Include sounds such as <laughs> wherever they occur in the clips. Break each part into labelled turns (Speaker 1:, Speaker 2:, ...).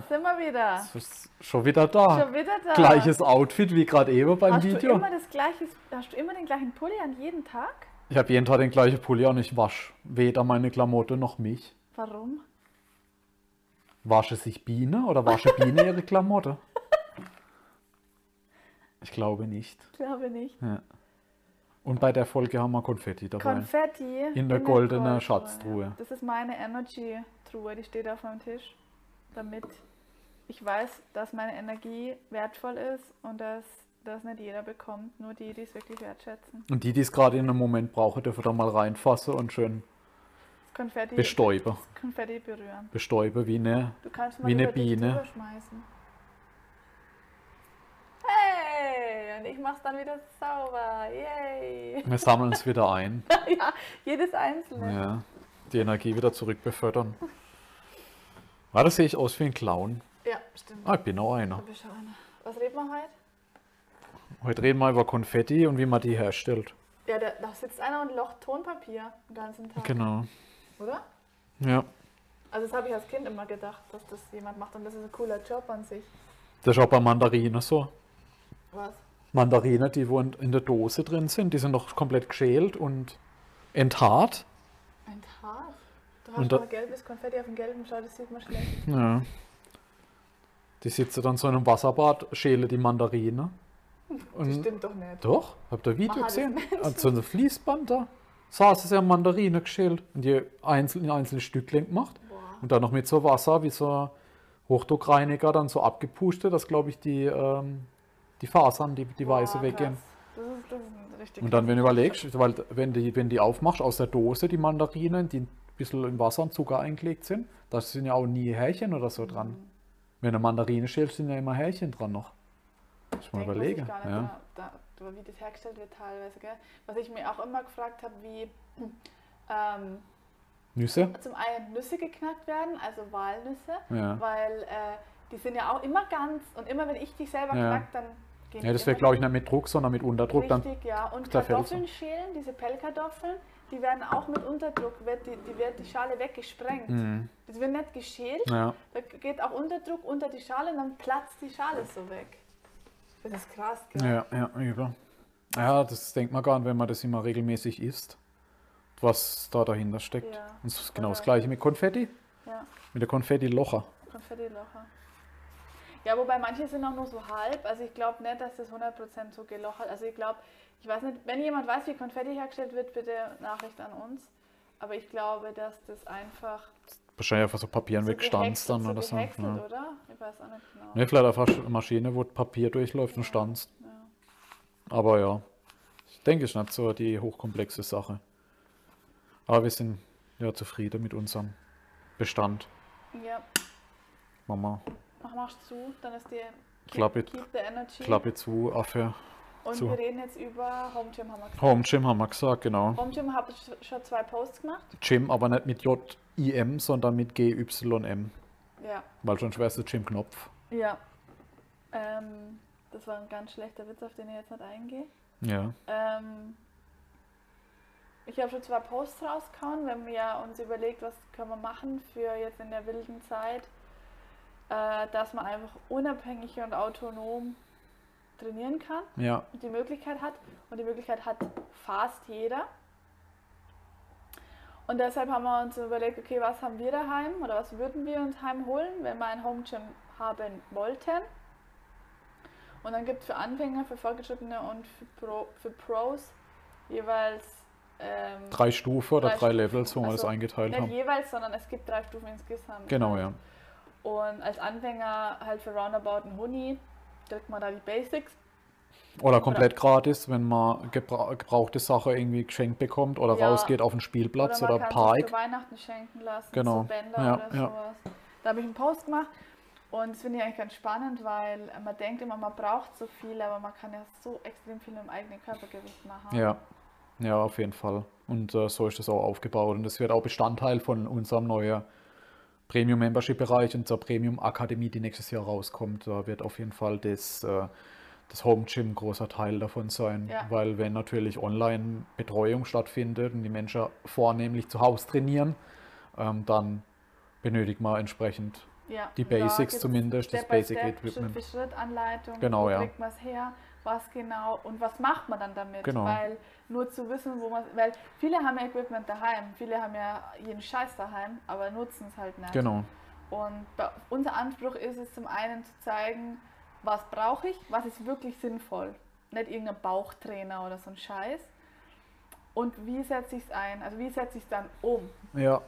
Speaker 1: jetzt sind wir wieder.
Speaker 2: Das ist schon wieder da.
Speaker 1: Schon wieder da.
Speaker 2: Gleiches Outfit wie gerade eben beim
Speaker 1: hast
Speaker 2: Video.
Speaker 1: Du immer das gleiche, hast du immer den gleichen Pulli an jeden Tag?
Speaker 2: Ich habe jeden Tag den gleichen Pulli und ich wasche weder meine Klamotte noch mich.
Speaker 1: Warum?
Speaker 2: Wasche sich Biene oder wasche <laughs> Biene ihre Klamotte? Ich glaube nicht.
Speaker 1: Ich glaube nicht.
Speaker 2: Ja. Und bei der Folge haben wir Konfetti dabei.
Speaker 1: Konfetti
Speaker 2: In der goldenen
Speaker 1: Goldtruhe,
Speaker 2: Schatztruhe.
Speaker 1: ja. Das ist meine Energy-Truhe, die steht auf meinem Tisch. Damit ich weiß, dass meine Energie wertvoll ist und dass das nicht jeder bekommt, nur die, die es wirklich wertschätzen.
Speaker 2: Und die, die es gerade in einem Moment brauchen, dürfen da mal reinfassen und schön
Speaker 1: Das Konfetti,
Speaker 2: bestäuben.
Speaker 1: das Konfetti berühren.
Speaker 2: Bestäuben wie eine.
Speaker 1: Du kannst mal
Speaker 2: Wie eine Biene.
Speaker 1: Hey, und ich mach's dann wieder sauber. Yay.
Speaker 2: Wir sammeln es wieder ein. <laughs>
Speaker 1: ja, jedes einzelne.
Speaker 2: Ja. Die Energie wieder zurückbefördern. Ah, da sehe ich aus wie ein Clown.
Speaker 1: Ja, stimmt.
Speaker 2: Ah, ich bin auch einer.
Speaker 1: Schon einer. Was reden wir heute?
Speaker 2: Heute reden wir über Konfetti und wie man die herstellt.
Speaker 1: Ja, da, da sitzt einer und locht Tonpapier den ganzen Tag.
Speaker 2: Genau.
Speaker 1: Oder?
Speaker 2: Ja.
Speaker 1: Also das habe ich als Kind immer gedacht, dass das jemand macht und das ist ein cooler Job an sich.
Speaker 2: Das ist auch bei Mandarinen so.
Speaker 1: Was?
Speaker 2: Mandarinen, die wo in der Dose drin sind, die sind noch komplett geschält und enthaart.
Speaker 1: Ein Tat. Du
Speaker 2: Und
Speaker 1: hast
Speaker 2: da-
Speaker 1: mal gelbes Konfetti auf dem gelben, schau, das sieht man schlecht.
Speaker 2: Ja. Die sitzen dann so in einem Wasserbad, schälen die Mandarine.
Speaker 1: Das
Speaker 2: Und
Speaker 1: stimmt doch nicht.
Speaker 2: doch, habt ihr ein Video
Speaker 1: das
Speaker 2: gesehen? So ein Fließband da. Saß es ja Mandarine geschält und die einzeln in einzelne Stückchen gemacht.
Speaker 1: Boah.
Speaker 2: Und dann noch mit so Wasser, wie so ein Hochdruckreiniger, dann so abgepustet, dass, glaube ich, die, ähm, die Fasern, die, die Weiße
Speaker 1: Boah,
Speaker 2: weggehen.
Speaker 1: krass. Das ist, das ist richtig
Speaker 2: Und dann, wenn du überlegst, weil wenn die, wenn die aufmachst aus der Dose, die Mandarinen, die ein bisschen in Wasser und Zucker eingelegt sind, da sind ja auch nie Härchen oder so dran. Wenn du Mandarine schälst, sind ja immer Härchen dran noch. Muss ich mal überlegen.
Speaker 1: sich gar nicht,
Speaker 2: Ja.
Speaker 1: da, da, wie das hergestellt wird teilweise. Gell? Was ich mir auch immer gefragt habe, wie ähm,
Speaker 2: Nüsse?
Speaker 1: zum einen Nüsse geknackt werden, also Walnüsse,
Speaker 2: Ja.
Speaker 1: weil äh, die sind ja auch immer ganz und immer wenn ich die selber
Speaker 2: Ja.
Speaker 1: knack, dann gehen
Speaker 2: Ja, das wäre, glaube ich, nicht mit Druck, sondern mit Unterdruck. Dann,
Speaker 1: Richtig, ja. Und Kartoffeln schälen, diese Pellkartoffeln, die werden auch mit Unterdruck, wird die, die wird die Schale weggesprengt.
Speaker 2: Mhm.
Speaker 1: Das wird nicht geschält,
Speaker 2: ja.
Speaker 1: da geht auch Unterdruck unter die Schale und dann platzt die Schale so weg. Das ist krass, gell?
Speaker 2: ja, ja, übel. Ja, das denkt man gar nicht, wenn man das immer regelmäßig isst, was da dahinter steckt.
Speaker 1: Ja,
Speaker 2: Und es ist genau das
Speaker 1: voll.
Speaker 2: gleiche mit Konfetti,
Speaker 1: Ja,
Speaker 2: mit der Konfetti-Locher.
Speaker 1: Konfetti-Locher. Ja, wobei manche sind auch nur so halb. Also ich glaube nicht, dass das 100% so gelochert Also ich glaube, ich weiß nicht, wenn jemand weiß, wie Konfetti hergestellt wird, bitte Nachricht an uns. Aber ich glaube, dass das einfach
Speaker 2: Wahrscheinlich einfach so Papieren
Speaker 1: so
Speaker 2: wegstanzt dann
Speaker 1: so
Speaker 2: oder so.
Speaker 1: gehäckselt,
Speaker 2: Ja.
Speaker 1: oder? Ich weiß auch nicht genau.
Speaker 2: Ne, vielleicht einfach eine Maschine, wo Papier durchläuft und stanzt.
Speaker 1: Ja.
Speaker 2: Aber ja, ich denke, es ist nicht so die hochkomplexe Sache. Aber wir sind ja zufrieden mit unserem Bestand.
Speaker 1: ja,
Speaker 2: Mama,
Speaker 1: mach machst zu, dann ist die keep,
Speaker 2: Klappe-
Speaker 1: keep the energy.
Speaker 2: Klappe zu, Affe.
Speaker 1: Und
Speaker 2: zu.
Speaker 1: wir reden jetzt über Home Gym, haben wir gesagt.
Speaker 2: Home Gym haben wir gesagt, genau.
Speaker 1: Home Gym habe ich schon zwei Posts gemacht.
Speaker 2: Gym, aber nicht mit J-I-M, sondern mit G-Y-M.
Speaker 1: Ja.
Speaker 2: Weil schon schwer ist der Gym-Knopf.
Speaker 1: Ja. Ähm, das war ein ganz schlechter Witz, auf den ich jetzt nicht eingehe.
Speaker 2: Ja.
Speaker 1: Ähm, ich habe schon zwei Posts rausgehauen, wenn wir uns überlegt, was können wir machen für jetzt in der wilden Zeit, äh, dass man einfach unabhängig und autonom trainieren kann
Speaker 2: Ja.
Speaker 1: und die Möglichkeit hat. Und die Möglichkeit hat fast jeder. Und deshalb haben wir uns überlegt, okay, was haben wir daheim oder was würden wir uns heim holen, wenn wir ein Home Gym haben wollten. Und dann gibt es für Anfänger, für Fortgeschrittene und für, Pro, für Pros jeweils ähm,
Speaker 2: Drei Stufen oder
Speaker 1: Drei Stufen.
Speaker 2: Levels, wo wir das
Speaker 1: Also,
Speaker 2: eingeteilt
Speaker 1: nicht
Speaker 2: haben.
Speaker 1: jeweils, sondern es gibt drei Stufen insgesamt.
Speaker 2: Genau, ja.
Speaker 1: Und als Anfänger halt für Roundabout ein Huni drückt man da die Basics.
Speaker 2: Oder komplett gratis, wenn man gebra gebrauchte Sache irgendwie geschenkt bekommt oder
Speaker 1: Ja.
Speaker 2: rausgeht auf den Spielplatz
Speaker 1: oder
Speaker 2: oder,
Speaker 1: man kann
Speaker 2: Park.
Speaker 1: sich zu Weihnachten schenken lassen,
Speaker 2: Genau.
Speaker 1: Bänder
Speaker 2: Ja,
Speaker 1: oder
Speaker 2: ja.
Speaker 1: sowas. Da habe ich einen Post gemacht und das finde ich eigentlich ganz spannend, weil man denkt immer, man braucht so viel, aber man kann ja so extrem viel im eigenen Körpergewicht machen.
Speaker 2: Ja, ja, auf jeden Fall. Und äh, so ist das auch aufgebaut. Und das wird auch Bestandteil von unserem neuen Premium-Membership-Bereich, unserer Premium-Akademie, die nächstes Jahr rauskommt. Da wird auf jeden Fall das, äh, das Home Gym ein großer Teil davon sein.
Speaker 1: Ja.
Speaker 2: Weil wenn natürlich Online-Betreuung stattfindet und die Menschen vornehmlich zu Hause trainieren, ähm, dann benötigt man entsprechend
Speaker 1: Ja,
Speaker 2: Die
Speaker 1: und
Speaker 2: Basics zumindest, das
Speaker 1: Step by
Speaker 2: Basic
Speaker 1: Step,
Speaker 2: Equipment.
Speaker 1: Schritt für Schritt Anleitung.
Speaker 2: Genau,
Speaker 1: wo
Speaker 2: ja.
Speaker 1: kriegt man es her, was genau und was macht man dann damit?
Speaker 2: Genau.
Speaker 1: Weil nur zu wissen, wo man, weil viele haben ja Equipment daheim, viele haben ja jeden Scheiß daheim, aber nutzen es halt nicht.
Speaker 2: Genau.
Speaker 1: Und unser Anspruch ist es zum einen zu zeigen, was brauche ich, was ist wirklich sinnvoll. Nicht irgendein Bauchtrainer oder so ein Scheiß. Und wie setze ich es ein? Also wie setze ich es dann um?
Speaker 2: Ja,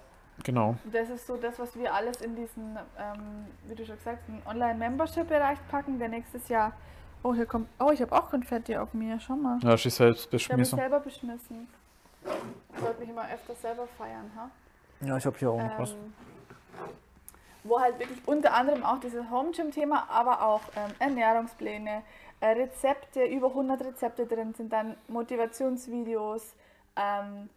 Speaker 2: genau.
Speaker 1: Das ist so das, was wir alles in diesen, ähm, wie du schon gesagt hast, Online-Membership-Bereich packen, der nächstes Jahr. Oh, hier kommt. Oh, ich habe auch Konfetti auf mir. Schau mal.
Speaker 2: Ja, sie selbst
Speaker 1: Ich habe mich
Speaker 2: beschmissen.
Speaker 1: selber beschmissen. Ich sollte mich immer öfter selber feiern, ha?
Speaker 2: Ja, ich habe hier auch noch was.
Speaker 1: Ähm, wo halt wirklich unter anderem auch dieses Home Gym Thema, aber auch ähm, Ernährungspläne, äh, Rezepte, über 100 Rezepte drin sind, dann Motivationsvideos, ähm,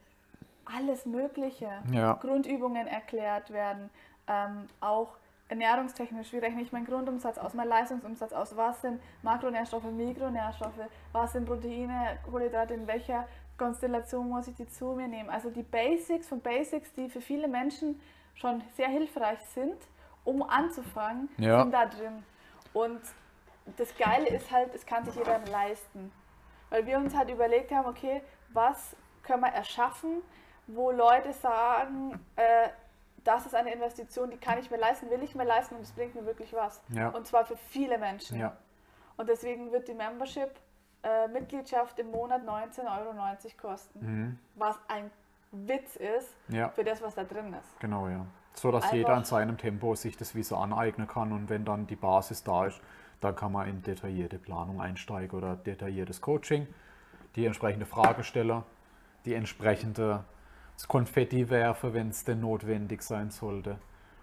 Speaker 1: alles Mögliche.
Speaker 2: Ja.
Speaker 1: Grundübungen erklärt werden, ähm, auch ernährungstechnisch, wie rechne ich meinen Grundumsatz aus, meinen Leistungsumsatz aus, was sind Makronährstoffe, Mikronährstoffe, was sind Proteine, Kohlenhydrate, in welcher Konstellation muss ich die zu mir nehmen. Also die Basics von Basics, die für viele Menschen schon sehr hilfreich sind, um anzufangen,
Speaker 2: Ja.
Speaker 1: sind da drin. Und das Geile ist halt, es kann sich jeder leisten. Weil wir uns halt überlegt haben, okay, was können wir erschaffen, wo Leute sagen, äh, das ist eine Investition, die kann ich mir leisten, will ich mir leisten und es bringt mir wirklich was.
Speaker 2: Ja.
Speaker 1: Und zwar für viele Menschen.
Speaker 2: Ja.
Speaker 1: Und deswegen wird die Membership, äh, Mitgliedschaft im Monat 19,90 Euro kosten.
Speaker 2: Mhm.
Speaker 1: Was ein Witz ist
Speaker 2: Ja,
Speaker 1: für das, was da drin ist.
Speaker 2: genau, ja. So dass
Speaker 1: Einfach-
Speaker 2: jeder in seinem Tempo sich das Wissen aneignen kann und wenn dann die Basis da ist, dann kann man in detaillierte Planung einsteigen oder detailliertes Coaching, die entsprechende Fragesteller, die entsprechende Konfetti werfen, wenn es denn notwendig sein sollte.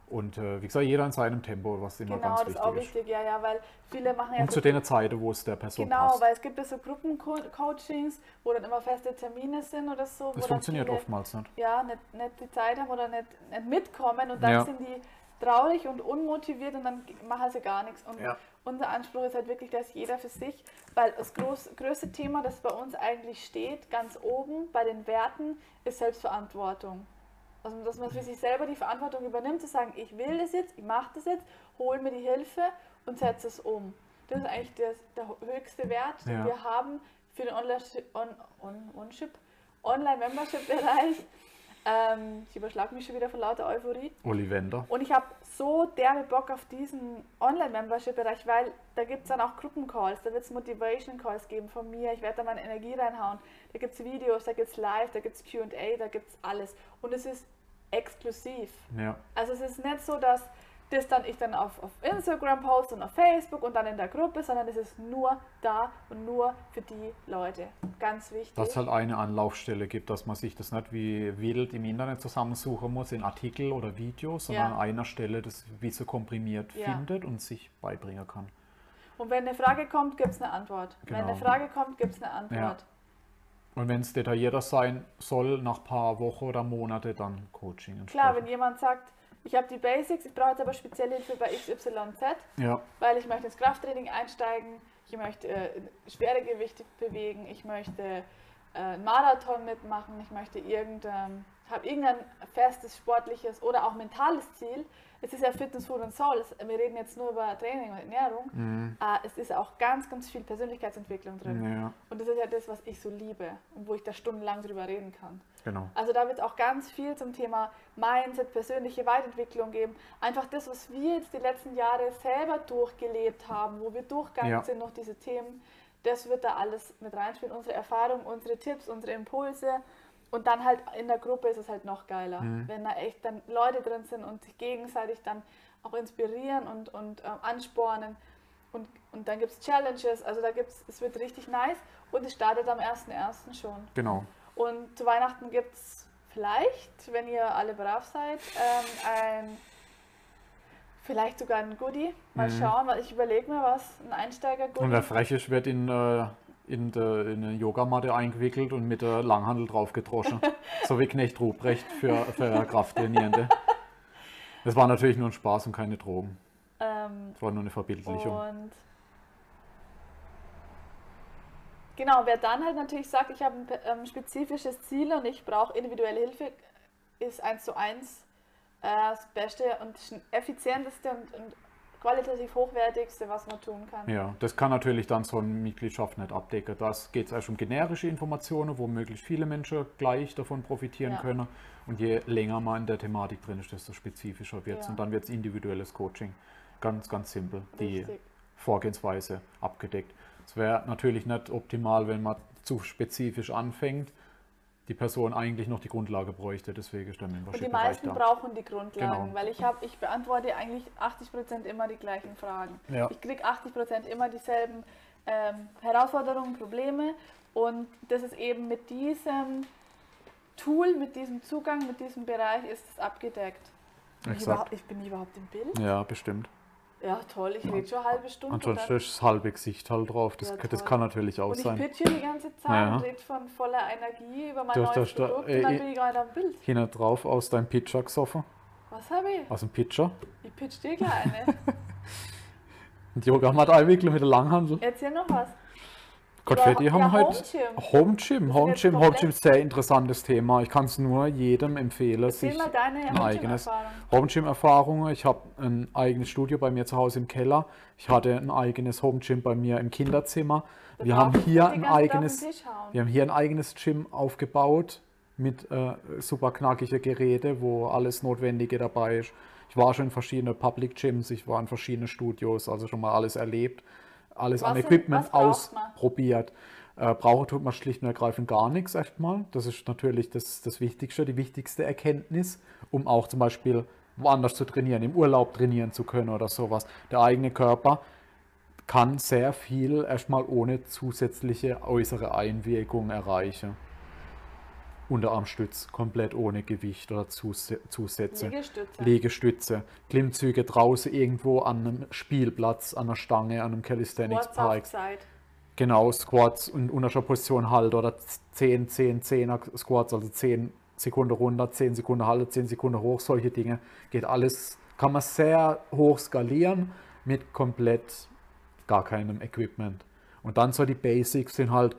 Speaker 2: Und äh, wie gesagt, jeder in seinem Tempo, was immer
Speaker 1: Genau,
Speaker 2: ganz
Speaker 1: das ist auch
Speaker 2: wichtig ist.
Speaker 1: wichtig, ja, ja, weil viele machen ja
Speaker 2: Und
Speaker 1: so
Speaker 2: zu den Zeiten, wo es der Person
Speaker 1: Genau,
Speaker 2: passt.
Speaker 1: weil es gibt ja so Gruppencoachings, wo dann immer feste Termine sind oder so. wo
Speaker 2: Das
Speaker 1: dann
Speaker 2: funktioniert
Speaker 1: viele,
Speaker 2: oftmals nicht.
Speaker 1: Ja, nicht, nicht die Zeit haben oder nicht, nicht mitkommen und dann
Speaker 2: Ja.
Speaker 1: sind die traurig und unmotiviert und dann machen sie gar nichts. Und
Speaker 2: Ja.
Speaker 1: unser Anspruch ist halt wirklich, dass jeder für sich, weil das groß, größte Thema, das bei uns eigentlich steht, ganz oben bei den Werten, ist Selbstverantwortung. Also, dass man für sich selber die Verantwortung übernimmt, zu sagen, ich will das jetzt, ich mache das jetzt, hol mir die Hilfe und setze es um. Das ist eigentlich das, der höchste Wert, den
Speaker 2: Ja.
Speaker 1: wir haben für den Online- Ähm, ich überschlage mich schon wieder vor lauter Euphorie.
Speaker 2: Ollivander.
Speaker 1: Und ich habe so derbe Bock auf diesen Online-Membership-Bereich, weil da gibt es dann auch Gruppencalls, da wird es Motivation-Calls geben von mir, ich werde da meine Energie reinhauen. Da gibt es Videos, da gibt es Live, da gibt es QA, da gibt es alles. Und es ist exklusiv.
Speaker 2: Ja.
Speaker 1: Also es ist nicht so, dass das dann ich dann auf, auf Instagram poste und auf Facebook und dann in der Gruppe, sondern es ist nur da und nur für die Leute. Ganz wichtig.
Speaker 2: Dass es halt eine Anlaufstelle gibt, dass man sich das nicht wie wild im Internet zusammensuchen muss in Artikel oder Videos, sondern
Speaker 1: Ja.
Speaker 2: an einer Stelle das wie so komprimiert
Speaker 1: Ja.
Speaker 2: findet und sich beibringen kann.
Speaker 1: Und wenn eine Frage kommt, gibt es eine Antwort. Wenn
Speaker 2: Genau.
Speaker 1: eine Frage kommt, gibt es eine Antwort.
Speaker 2: Und wenn es detaillierter sein soll, nach ein paar Wochen oder Monate, dann Coaching.
Speaker 1: Klar, wenn jemand sagt, ich habe die Basics, ich brauche jetzt aber spezielle Hilfe bei XYZ,
Speaker 2: Ja,
Speaker 1: weil ich möchte ins Krafttraining einsteigen, ich möchte äh, schwere Gewichte bewegen, ich möchte äh, einen Marathon mitmachen, ich möchte irgendein, habe irgendein festes sportliches oder auch mentales Ziel. Es ist ja Fitness, Food und Soul. Es, wir reden jetzt nur über Training und Ernährung.
Speaker 2: mhm.
Speaker 1: Äh, es ist auch ganz, ganz viel Persönlichkeitsentwicklung drin.
Speaker 2: ja,
Speaker 1: Und das ist ja das, was ich so liebe und wo ich da stundenlang drüber reden kann.
Speaker 2: genau.
Speaker 1: Also da wird auch ganz viel zum Thema Mindset, persönliche Weiterentwicklung geben. Einfach das, was wir jetzt die letzten Jahre selber durchgelebt haben, wo wir durchgegangen
Speaker 2: Ja.
Speaker 1: sind, noch diese Themen, das wird da alles mit reinspielen. Unsere Erfahrung, unsere Tipps, unsere Impulse. Und dann halt in der Gruppe ist es halt noch geiler,
Speaker 2: Mhm.
Speaker 1: wenn da echt dann Leute drin sind und sich gegenseitig dann auch inspirieren und, und ähm, anspornen. Und, und dann gibt es Challenges, also da gibt's, es wird richtig nice und es startet am 1.1. schon.
Speaker 2: Genau.
Speaker 1: Und zu Weihnachten gibt es vielleicht, wenn ihr alle brav seid, ähm, ein, vielleicht sogar ein Goodie. Mal
Speaker 2: Mhm.
Speaker 1: schauen, weil ich überlege mir was, ein Einsteiger-Goodie.
Speaker 2: Und der Frechisch wird in, äh, in, de, in eine Yogamatte eingewickelt und mit der Langhandel drauf gedroschen. <laughs> so wie Knecht Ruprecht für, für Krafttrainierende. Das war natürlich nur ein Spaß und keine Drogen.
Speaker 1: ähm,
Speaker 2: Das war nur eine Verbildlichung.
Speaker 1: und genau, wer dann halt natürlich sagt, ich habe ein ähm, spezifisches Ziel und ich brauche individuelle Hilfe, ist eins zu eins äh, das Beste und effizienteste und, und qualitativ hochwertigste, was man tun kann.
Speaker 2: Ja, das kann natürlich dann so eine Mitgliedschaft nicht abdecken. Das geht es erst um generische Informationen, wo möglichst viele Menschen gleich davon profitieren
Speaker 1: Ja.
Speaker 2: können. Und je länger man in der Thematik drin ist, desto spezifischer wird es.
Speaker 1: Ja.
Speaker 2: Und dann wird es individuelles Coaching. Ganz, ganz simpel. Die
Speaker 1: Richtig.
Speaker 2: Vorgehensweise abgedeckt. Es wäre natürlich nicht optimal, wenn man zu spezifisch anfängt, die Person eigentlich noch die Grundlage bräuchte. Deswegen ist der
Speaker 1: Und die meisten
Speaker 2: da.
Speaker 1: brauchen die Grundlagen,
Speaker 2: Genau.
Speaker 1: weil ich habe, ich beantworte eigentlich 80% immer die gleichen Fragen.
Speaker 2: Ja.
Speaker 1: Ich kriege 80% immer dieselben ähm, Herausforderungen, Probleme und das ist eben mit diesem Tool, mit diesem Zugang, mit diesem Bereich ist es abgedeckt. Bin ich, bin ich überhaupt im Bild?
Speaker 2: Ja, bestimmt.
Speaker 1: Ja, toll, ich rede schon eine halbe Stunde.
Speaker 2: Ansonsten
Speaker 1: dann-
Speaker 2: ist das halbe Gesicht halt drauf. Das,
Speaker 1: Ja,
Speaker 2: das kann natürlich auch
Speaker 1: und ich
Speaker 2: sein.
Speaker 1: pitche die ganze Zeit
Speaker 2: Ja.
Speaker 1: und rede von voller Energie über mein
Speaker 2: Du
Speaker 1: neues
Speaker 2: da-
Speaker 1: Produkt
Speaker 2: äh,
Speaker 1: und dann
Speaker 2: äh,
Speaker 1: bin ich nicht am Bild.
Speaker 2: Hinten drauf aus deinem Pitcher gesoffen.
Speaker 1: Was habe ich?
Speaker 2: Aus dem Pitcher.
Speaker 1: Ich pitch dir gleich eine. <laughs>
Speaker 2: Und Yoga hat einwickeln mit der Langhandel.
Speaker 1: Erzähl noch was.
Speaker 2: Konfetti
Speaker 1: ja,
Speaker 2: haben
Speaker 1: Home
Speaker 2: heute.
Speaker 1: Gym.
Speaker 2: Home Gym, Home Gym, Home Gym, sehr interessantes Thema. Ich kann es nur jedem empfehlen,
Speaker 1: Erzähl
Speaker 2: sich ein eigenes. Home Gym Erfahrungen. Ich habe ein eigenes Studio bei mir zu Hause im Keller. Ich hatte ein eigenes Home Gym bei mir im Kinderzimmer.
Speaker 1: Da
Speaker 2: Wir haben hier
Speaker 1: die
Speaker 2: ein eigenes, wir haben hier ein eigenes Gym aufgebaut mit äh, super knackige Geräte, wo alles Notwendige dabei ist. Ich war schon in verschiedenen Public Gyms, ich war in verschiedenen Studios, also schon mal alles erlebt, alles an
Speaker 1: Was sind-
Speaker 2: Equipment
Speaker 1: man?
Speaker 2: ausprobiert. Äh, brauchen tut man schlicht und ergreifend gar nichts erstmal. Das ist natürlich das, das Wichtigste, die wichtigste Erkenntnis, um auch zum Beispiel woanders zu trainieren, im Urlaub trainieren zu können oder sowas. Der eigene Körper kann sehr viel erstmal ohne zusätzliche äußere Einwirkung erreichen. Unterarmstütz komplett ohne Gewicht oder Zus Zusätze.
Speaker 1: Liegestütze.
Speaker 2: Liegestütze, Klimmzüge draußen irgendwo an einem Spielplatz, an einer Stange, an einem Calisthenics Park. Genau, Squats in unterscher Position halt oder 10, 10, 10er Squats, also 10 Sekunden runter, 10 Sekunden Halle, 10 Sekunden hoch, solche Dinge. Geht alles, kann man sehr hoch skalieren mit komplett gar keinem Equipment. Und dann so die Basics sind halt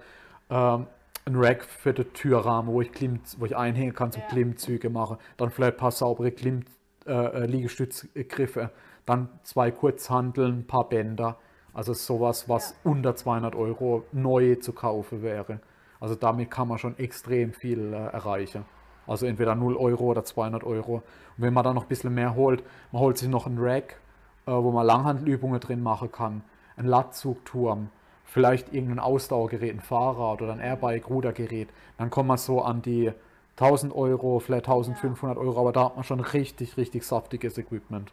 Speaker 2: ähm, ein Rack für den Türrahmen, wo ich, Klimm, wo ich einhängen kann zum
Speaker 1: Ja.
Speaker 2: Klimmzüge machen. Dann vielleicht ein paar saubere Klimm, äh, äh, Liegestützgriffe. Dann zwei Kurzhanteln, ein paar Bänder. Also sowas, was unter 200 Euro neu zu kaufen wäre. Also damit kann man schon extrem viel äh, erreichen. Also entweder 0 Euro oder 200 Euro. Und wenn man dann noch ein bisschen mehr holt, man holt sich noch einen Rack, äh, wo man Langhandelübungen drin machen kann, einen Latzugturm, vielleicht irgendein Ausdauergerät, ein Fahrrad oder ein Airbike, Rudergerät, dann kommt man so an die 1000 Euro, vielleicht 1500 Euro, aber da hat man schon richtig, richtig saftiges Equipment.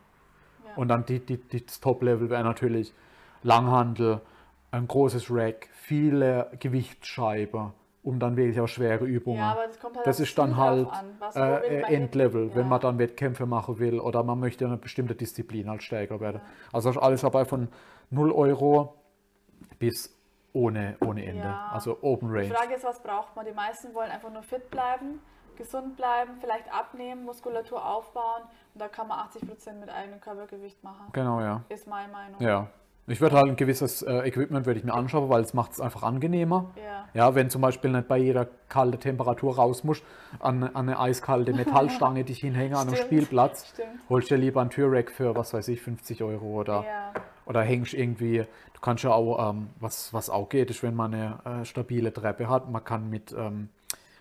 Speaker 1: Ja.
Speaker 2: Und dann die, die, die, das Top-Level wäre natürlich Langhandel, ein großes Rack, viele Gewichtsscheiben, um dann wirklich auch schwere Übungen.
Speaker 1: Ja, aber das kommt halt
Speaker 2: Das ist dann halt äh? Endlevel,
Speaker 1: Ja.
Speaker 2: wenn man dann Wettkämpfe machen will oder man möchte eine bestimmte Disziplin halt stärker werden. Also alles dabei von 0 Euro bis ohne, ohne Ende.
Speaker 1: Ja.
Speaker 2: Also Open
Speaker 1: Die
Speaker 2: Range.
Speaker 1: Frage ist, was braucht man? Die meisten wollen einfach nur fit bleiben, gesund bleiben, vielleicht abnehmen, Muskulatur aufbauen und da kann man 80% mit eigenem Körpergewicht machen.
Speaker 2: Genau, ja.
Speaker 1: Ist meine Meinung.
Speaker 2: Ja. Ich würde halt ein gewisses äh, Equipment würde ich mir anschauen, weil es macht es einfach angenehmer.
Speaker 1: Ja.
Speaker 2: Ja, wenn zum Beispiel nicht bei jeder kalte Temperatur raus musst, an, an eine eiskalte Metallstange dich hinhängen an einem. <laughs> Spielplatz,
Speaker 1: Stimmt.
Speaker 2: holst dir lieber ein Türrack für, was weiß ich, 50 Euro oder,
Speaker 1: Ja.
Speaker 2: Oder hängst irgendwie, du kannst ja auch, ähm, was, was auch geht, ist, wenn man eine äh, stabile Treppe hat, man kann mit, ähm,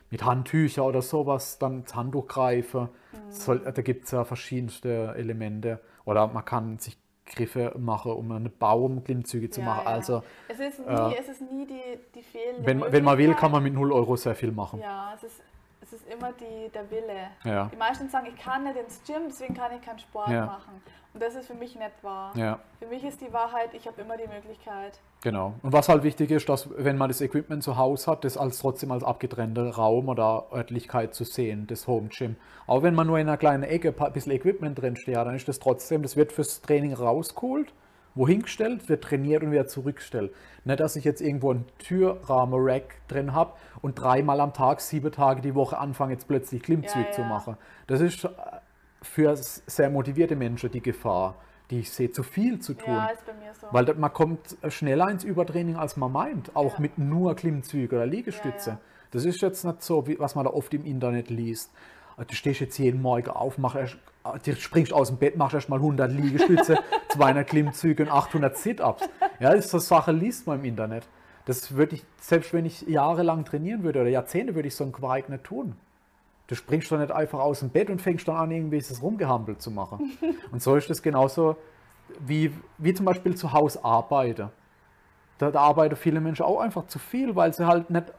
Speaker 2: mit Handtücher oder sowas dann ins Handtuch greifen.
Speaker 1: Mhm.
Speaker 2: Soll, da gibt es ja verschiedenste Elemente. Oder man kann sich Griffe machen, um einen Baum Klimmzüge zu
Speaker 1: Ja,
Speaker 2: machen.
Speaker 1: ja.
Speaker 2: Also
Speaker 1: Es ist nie,
Speaker 2: Äh,
Speaker 1: es ist nie die, die fehlende
Speaker 2: wenn, wenn man will, kann man mit 0 Euro sehr viel machen.
Speaker 1: Ja, es ist, es ist immer die, der Wille.
Speaker 2: Ja.
Speaker 1: Die meisten sagen, ich kann nicht ins Gym, deswegen kann ich keinen Sport
Speaker 2: Ja.
Speaker 1: machen. Und das ist für mich nicht wahr.
Speaker 2: Ja,
Speaker 1: Für mich ist die Wahrheit, ich habe immer die Möglichkeit.
Speaker 2: genau. Und was halt wichtig ist, dass wenn man das Equipment zu Hause hat, das als trotzdem als abgetrennter Raum oder Örtlichkeit zu sehen, das Home Gym. Auch wenn man nur in einer kleinen Ecke ein bisschen Equipment drin steht, dann ist das trotzdem, das wird fürs Training rausgeholt, wohin gestellt, wird trainiert und wieder zurückgestellt. Nicht, dass ich jetzt irgendwo einen Türrahmen-Rack drin habe und dreimal am Tag, sieben Tage die Woche anfange, jetzt plötzlich Klimmzüge
Speaker 1: Ja,
Speaker 2: zu machen. Das ist äh, für sehr motivierte Menschen die Gefahr, die ich sehe, zu viel zu tun.
Speaker 1: Ja, ist bei mir so.
Speaker 2: Weil man kommt schneller ins Übertraining, als man meint. Auch
Speaker 1: Ja.
Speaker 2: mit nur Klimmzüge oder Liegestütze.
Speaker 1: Ja.
Speaker 2: Das ist jetzt nicht so, wie, was man da oft im Internet liest. Du stehst jetzt jeden Morgen auf, mach erst, du springst aus dem Bett, machst erst mal 100 Liegestütze, <laughs> 200 Klimmzüge und 800 Sit-Ups. Ja, das ist so Sache, liest man im Internet. Das würde ich, selbst wenn ich jahrelang trainieren würde oder Jahrzehnte, würde ich so einen Quark nicht tun. Du springst doch nicht einfach aus dem Bett und fängst dann an, irgendwie das Rumgehampelt zu machen. <laughs> und so ist das genauso wie, wie zum Beispiel zu Hause arbeiten. Da, da arbeiten viele Menschen auch einfach zu viel, weil sie halt nicht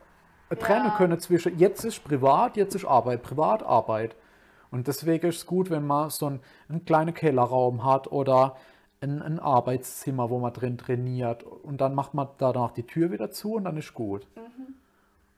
Speaker 2: trennen
Speaker 1: Ja.
Speaker 2: können zwischen jetzt ist privat, jetzt ist Arbeit, privat, Arbeit. Und deswegen ist es gut, wenn man so einen, einen kleinen Kellerraum hat oder ein, ein Arbeitszimmer, wo man drin trainiert. Und dann macht man danach die Tür wieder zu und dann ist gut.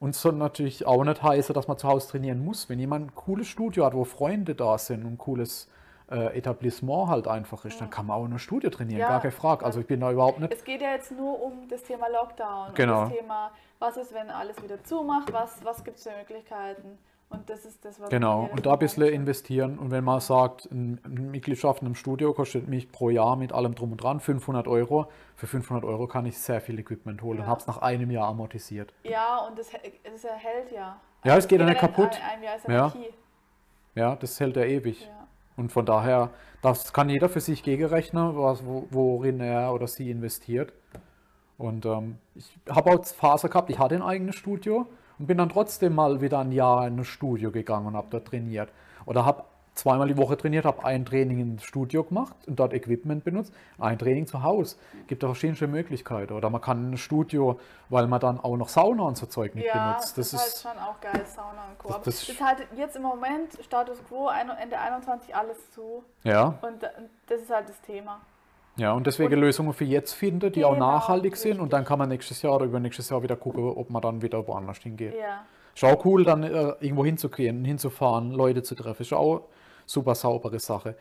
Speaker 2: Und es soll natürlich auch nicht heißen, dass man zu Hause trainieren muss. Wenn jemand ein cooles Studio hat, wo Freunde da sind und ein cooles äh, Etablissement halt einfach ist, dann kann man auch in einem Studio trainieren,
Speaker 1: Ja.
Speaker 2: gar keine Frage. Also ich bin da überhaupt nicht.
Speaker 1: Es geht ja jetzt nur um das Thema Lockdown
Speaker 2: Genau.
Speaker 1: und das Thema, was ist, wenn alles wieder zumacht, was, was gibt es für Möglichkeiten. Und das ist das, was
Speaker 2: Genau, und da ein bisschen investieren. Und wenn man sagt, ein- eine Mitgliedschaft in einem Studio kostet mich pro Jahr mit allem drum und dran 500 Euro. Für 500 Euro kann ich sehr viel Equipment holen und
Speaker 1: Ja.
Speaker 2: habe es nach einem Jahr amortisiert.
Speaker 1: Ja, und das, das erhält ja.
Speaker 2: Ja, es geht ja nicht kaputt.
Speaker 1: Ein, ein Jahr ist
Speaker 2: Ja. Ja, das hält ja ewig.
Speaker 1: Ja.
Speaker 2: Und von daher, das kann jeder für sich gegenrechnen, was, worin er oder sie investiert. Und ähm, ich habe auch Phase gehabt, ich hatte ein eigenes Studio und bin dann trotzdem mal wieder ein Jahr in ein Studio gegangen und habe dort trainiert. Oder habe zweimal die Woche trainiert, habe ein Training ins Studio gemacht und dort Equipment benutzt, ein Training zu Hause. Gibt da verschiedene Möglichkeiten. Oder man kann ein Studio, weil man dann auch noch Sauna und so Zeug mit
Speaker 1: Ja,
Speaker 2: benutzt.
Speaker 1: das,
Speaker 2: Das
Speaker 1: ist
Speaker 2: ist,
Speaker 1: halt schon auch geil, Sauna und Co.
Speaker 2: Das- das-
Speaker 1: ist halt jetzt im Moment Status Quo, Ende 21 alles zu.
Speaker 2: ja.
Speaker 1: Und da- das ist halt das Thema.
Speaker 2: Ja, und deswegen
Speaker 1: Und-
Speaker 2: Lösungen für jetzt finden, die auch
Speaker 1: Genau,
Speaker 2: nachhaltig sind. Und dann
Speaker 1: richtig.
Speaker 2: kann man nächstes Jahr oder übernächstes Jahr wieder gucken, ob man dann wieder woanders hingeht.
Speaker 1: Ja.
Speaker 2: Ist auch cool, dann äh, irgendwo hinzugehen, hinzufahren, Leute zu treffen. Ist auch super saubere Sache.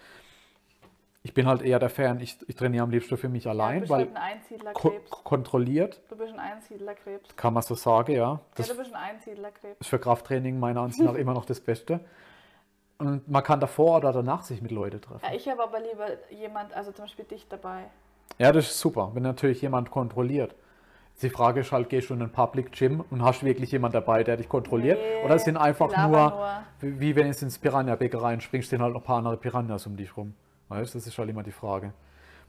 Speaker 2: Ich bin halt eher der Fan, ich, ich trainiere am liebsten für mich
Speaker 1: ja, du
Speaker 2: allein,
Speaker 1: bist
Speaker 2: weil
Speaker 1: halt ein
Speaker 2: ko kontrolliert,
Speaker 1: Du bist ein Einsiedlerkrebs.
Speaker 2: kann man so sagen, ja. Das
Speaker 1: ja, du bist ein Einsiedlerkrebs.
Speaker 2: ist für Krafttraining meiner Ansicht nach immer noch das Beste. Und man kann davor oder danach sich mit Leuten treffen.
Speaker 1: Ja, ich habe aber lieber jemand, also zum Beispiel dich dabei.
Speaker 2: Ja, das ist super, wenn natürlich jemand kontrolliert. Die Frage ist halt, gehst du in ein Public Gym und hast wirklich jemand dabei, der dich kontrolliert?
Speaker 1: Nee,
Speaker 2: Oder sind einfach nur,
Speaker 1: nur.
Speaker 2: Wie, wenn es ins Piranha-Becken reinspringst, stehen halt noch ein paar andere Piranhas um dich rum. Weißt das ist halt immer die Frage.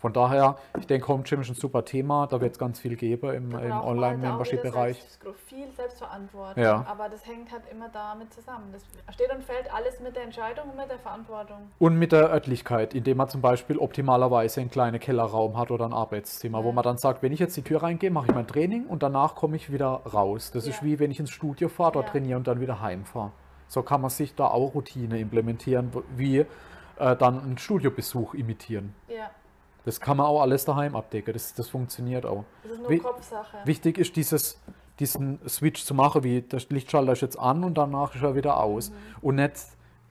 Speaker 2: Von daher, ich denke, Home Gym ist ein super Thema. Da wird es ganz viel geben im, im
Speaker 1: halt
Speaker 2: Online-Membership-Bereich.
Speaker 1: selbst- Viel Selbstverantwortung.
Speaker 2: Ja.
Speaker 1: Aber das hängt halt immer damit zusammen. Das steht und fällt alles mit der Entscheidung und mit der Verantwortung.
Speaker 2: Und mit der Örtlichkeit, indem man zum Beispiel optimalerweise einen kleinen Kellerraum hat oder ein Arbeitszimmer, wo
Speaker 1: Ja.
Speaker 2: man dann sagt, wenn ich jetzt die Tür reingehe, mache ich mein Training und danach komme ich wieder raus. Das ist
Speaker 1: Ja.
Speaker 2: wie wenn ich ins Studio fahre, dort trainiere und dann wieder heimfahre. So kann man sich da auch Routine implementieren, wie äh, dann einen Studiobesuch imitieren.
Speaker 1: Ja,
Speaker 2: Das kann man auch alles daheim abdecken. Das, das funktioniert auch.
Speaker 1: das ist nur Kopfsache.
Speaker 2: Wichtig ist dieses, diesen Switch zu machen, wie der Lichtschalter ist jetzt an und danach ist er wieder aus.
Speaker 1: Mhm.
Speaker 2: Und nicht,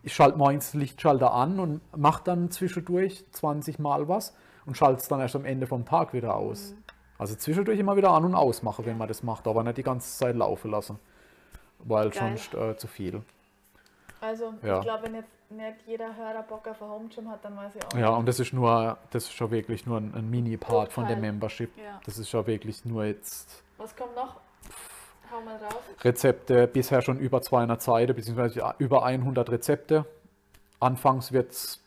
Speaker 2: ich schalte morgens den Lichtschalter an und mache dann zwischendurch 20 Mal was und schalte es dann erst am Ende vom Tag wieder aus.
Speaker 1: Mhm.
Speaker 2: Also zwischendurch immer wieder an und aus machen, wenn man das macht, aber nicht die ganze Zeit laufen lassen. Weil
Speaker 1: Geil.
Speaker 2: sonst äh, zu viel.
Speaker 1: Also,
Speaker 2: Ja.
Speaker 1: ich glaube, wenn jetzt nicht jeder Hörer Bock auf ein Home Gym hat, dann weiß ich auch
Speaker 2: Ja, und das ist nur, das ist schon wirklich nur ein, ein Mini-Part von
Speaker 1: Bruchteil.
Speaker 2: Membership.
Speaker 1: Ja.
Speaker 2: Das ist ja wirklich nur jetzt
Speaker 1: Was kommt noch? Hau mal drauf.
Speaker 2: Rezepte, bisher schon über 200 Seiten, beziehungsweise über 100 Rezepte. Anfangs wird es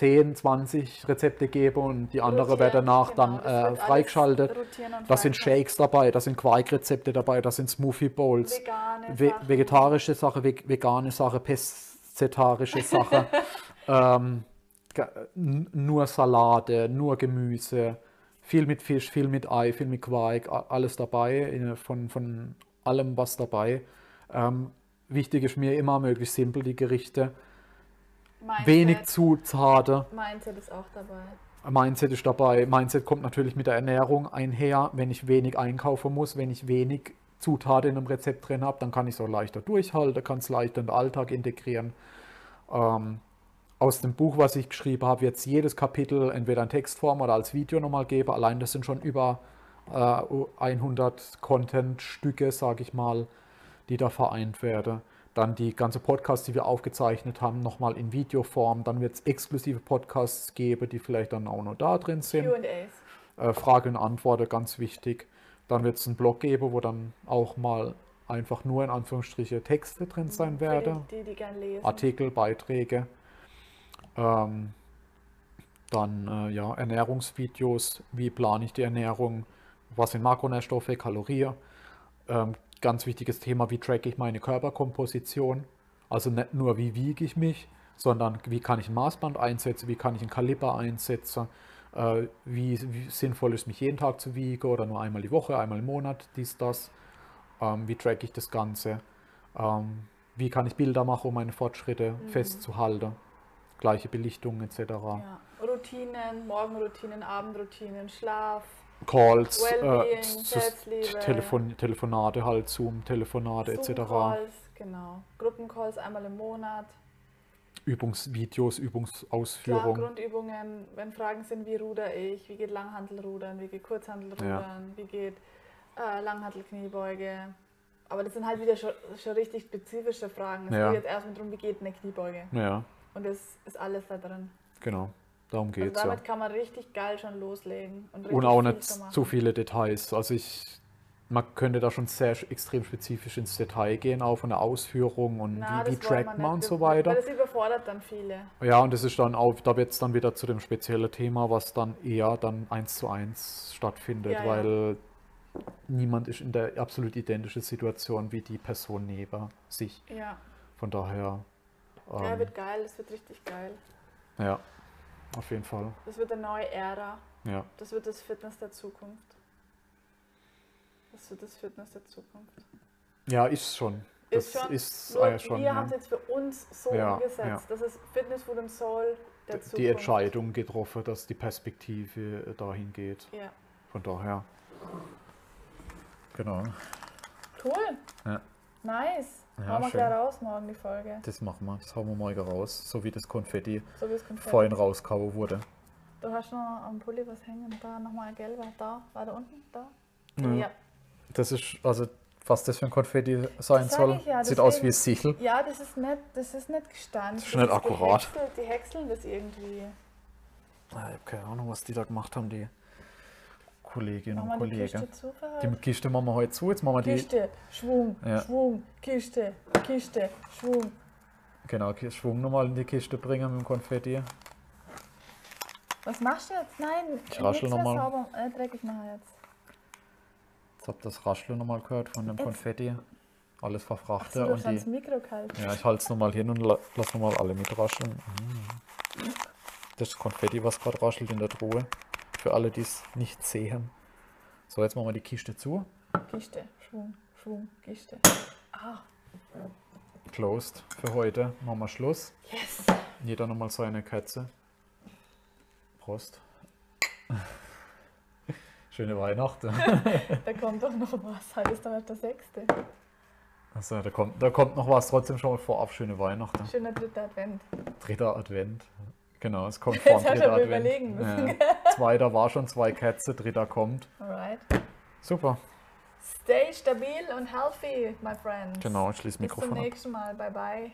Speaker 2: 10, 20 Rezepte geben und die andere
Speaker 1: Rotieren,
Speaker 2: werden danach
Speaker 1: genau,
Speaker 2: dann äh,
Speaker 1: wird
Speaker 2: freigeschaltet. Da sind. Shakes dabei, da sind Quark-Rezepte dabei, da sind Smoothie Bowls,
Speaker 1: Vegane
Speaker 2: ve
Speaker 1: Sachen.
Speaker 2: vegetarische Sache, ve vegane Sache, pestetarische Sache, <laughs> ähm, nur Salate, nur Gemüse, viel mit Fisch, viel mit Ei, viel mit Quark, alles dabei, von, von allem was dabei. Ähm, wichtig ist mir immer möglichst simpel die Gerichte,
Speaker 1: Mindset,
Speaker 2: wenig Zutaten.
Speaker 1: Mindset ist auch dabei.
Speaker 2: Mindset ist dabei. Mindset kommt natürlich mit der Ernährung einher. Wenn ich wenig einkaufen muss, wenn ich wenig Zutaten in einem Rezept drin habe, dann kann ich es auch leichter durchhalten, kann es leichter in den Alltag integrieren. Ähm, aus dem Buch, was ich geschrieben habe, jetzt jedes Kapitel entweder in Textform oder als Video nochmal gebe. Allein das sind schon über äh, 100 Content-Stücke, sage ich mal, die da vereint werden. Dann die ganze Podcasts, die wir aufgezeichnet haben, nochmal in Videoform. Dann wird es exklusive Podcasts geben, die vielleicht dann auch noch da drin sind.
Speaker 1: QAs.
Speaker 2: Äh, Frage und Antwort, ganz wichtig. Dann wird es einen Blog geben, wo dann auch mal einfach nur in Anführungsstriche Texte drin sein
Speaker 1: Für
Speaker 2: werden.
Speaker 1: Die, die, die.
Speaker 2: Artikel, Beiträge. Ähm, dann äh, ja, Ernährungsvideos, wie plane ich die Ernährung, was sind Makronährstoffe, Kalorien. Ähm, ganz wichtiges Thema, wie tracke ich meine Körperkomposition. Also nicht nur, wie wiege ich mich, sondern wie kann ich ein Maßband einsetzen, wie kann ich ein Kaliber einsetzen, äh, wie, wie sinnvoll ist mich jeden Tag zu wiegen oder nur einmal die Woche, einmal im Monat, dies, das. Ähm, wie tracke ich das Ganze? Ähm, wie kann ich Bilder machen, um meine Fortschritte festzuhalten? Gleiche Belichtung etc.
Speaker 1: ja. Routinen, Morgenroutinen, Abendroutinen, Schlaf.
Speaker 2: Calls, äh. Telefon Telefonate halt, Zoom-Telefonate etc.
Speaker 1: Genau. Gruppencalls einmal im Monat.
Speaker 2: Übungsvideos,
Speaker 1: Klar,
Speaker 2: Übungsausführung.
Speaker 1: Grundübungen, wenn Fragen sind, wie ruder ich, wie geht Langhantelrudern, wie geht Kurzhantelrudern, wie geht äh, Langhantelkniebeuge. Aber das sind halt wieder schon, schon richtig spezifische Fragen. Es
Speaker 2: Ja.
Speaker 1: geht jetzt erstmal darum, wie geht eine Kniebeuge.
Speaker 2: Ja,
Speaker 1: Und das ist alles da drin.
Speaker 2: genau. Darum
Speaker 1: Also
Speaker 2: geht's ja.
Speaker 1: damit kann man richtig geil schon loslegen. Und,
Speaker 2: Und auch nicht zu viele Details. Also ich, man könnte da schon sehr extrem spezifisch ins Detail gehen, auch von der Ausführung und
Speaker 1: Na,
Speaker 2: wie, wie trackt man und so
Speaker 1: Weil
Speaker 2: weiter.
Speaker 1: das überfordert dann viele.
Speaker 2: Ja, und das ist dann auch, da wird es dann wieder zu dem speziellen Thema, was dann eher dann eins zu eins stattfindet,
Speaker 1: Ja, ja.
Speaker 2: weil niemand ist in der absolut identischen Situation wie die Person neben sich.
Speaker 1: Ja,
Speaker 2: Von daher,
Speaker 1: ja
Speaker 2: ähm,
Speaker 1: wird geil, das wird richtig geil.
Speaker 2: ja, auf jeden Fall.
Speaker 1: Das wird eine neue Ära.
Speaker 2: Ja,
Speaker 1: Das wird das Fitness der Zukunft. Das wird das Fitness der Zukunft.
Speaker 2: ja ist schon. Das
Speaker 1: Ist schon,
Speaker 2: ist
Speaker 1: Nur
Speaker 2: schon
Speaker 1: wir
Speaker 2: ja.
Speaker 1: haben es jetzt für uns so
Speaker 2: Ja,
Speaker 1: umgesetzt.
Speaker 2: ja.
Speaker 1: Das ist Fitness Food and Soul der
Speaker 2: die
Speaker 1: Zukunft.
Speaker 2: Entscheidung getroffen, dass die Perspektive dahin geht.
Speaker 1: Ja.
Speaker 2: Von daher. Genau.
Speaker 1: Cool. Nice.
Speaker 2: Ja,
Speaker 1: Hauen wir gleich raus morgen die Folge.
Speaker 2: Das machen wir. Das hauen wir morgen raus. So wie das Konfetti
Speaker 1: So wie es kommt.
Speaker 2: vorhin rausgehauen wurde.
Speaker 1: Du hast noch am Pulli was hängen. Da nochmal ein gelber. Da. War da unten? Da?
Speaker 2: Ja. Das ist, also, was das für ein Konfetti sein
Speaker 1: Das
Speaker 2: soll.
Speaker 1: ich ja,
Speaker 2: Sieht aus
Speaker 1: deswegen-
Speaker 2: wie ein Sichel.
Speaker 1: Ja, das ist nicht, das ist nicht gestanden.
Speaker 2: Das ist nicht akkurat.
Speaker 1: Gehäckselt, die häckseln das irgendwie.
Speaker 2: Ich habe keine Ahnung, was die da gemacht haben, die Kolleginnen und
Speaker 1: die
Speaker 2: Kollegen. Die
Speaker 1: heute?
Speaker 2: Kiste machen wir heute zu. Jetzt machen wir die.
Speaker 1: Kiste, Schwung,
Speaker 2: Ja.
Speaker 1: Schwung, Kiste, Kiste, Schwung.
Speaker 2: Genau, die Schwung nochmal in die Kiste bringen mit dem Konfetti.
Speaker 1: Was machst du jetzt? Nein,
Speaker 2: Ich raschel
Speaker 1: nichts mehr
Speaker 2: noch mal.
Speaker 1: sauber. Äh, dreckig machen jetzt.
Speaker 2: Jetzt habt ihr das Rascheln nochmal gehört von dem
Speaker 1: Jetzt.
Speaker 2: Konfetti. Alles
Speaker 1: Achso,
Speaker 2: verfrachtet
Speaker 1: du
Speaker 2: und die.
Speaker 1: Mikro kalt.
Speaker 2: Ja, ich halte es nochmal hin und la lass nochmal alle mitrascheln. Mm. Das Konfetti, was gerade raschelt in der Truhe. Für alle, die es nicht sehen. So, jetzt machen wir die Kiste zu.
Speaker 1: Kiste, Schwung, Schwung, Kiste. Ah,
Speaker 2: Closed für heute. Machen wir Schluss.
Speaker 1: yes.
Speaker 2: Jeder nochmal seine Katze. Prost. <laughs> Schöne Weihnachten. <laughs>
Speaker 1: Da kommt doch noch was. Heute ist doch der sechste.
Speaker 2: Also, da kommt, da kommt noch was. Trotzdem schon mal vorab. Schöne Weihnachten.
Speaker 1: Schöner dritter Advent.
Speaker 2: Dritter Advent. Genau, es kommt <laughs> vor dem
Speaker 1: aber
Speaker 2: Advent.
Speaker 1: überlegen müssen.
Speaker 2: Ja. Zweiter war schon zwei Kätze, dritter kommt.
Speaker 1: Alright.
Speaker 2: Super.
Speaker 1: Stay stabil und healthy, my friends.
Speaker 2: Genau, ich schließe
Speaker 1: Bis zum
Speaker 2: Mikrofon ab.
Speaker 1: nächsten Mal. Bye bye.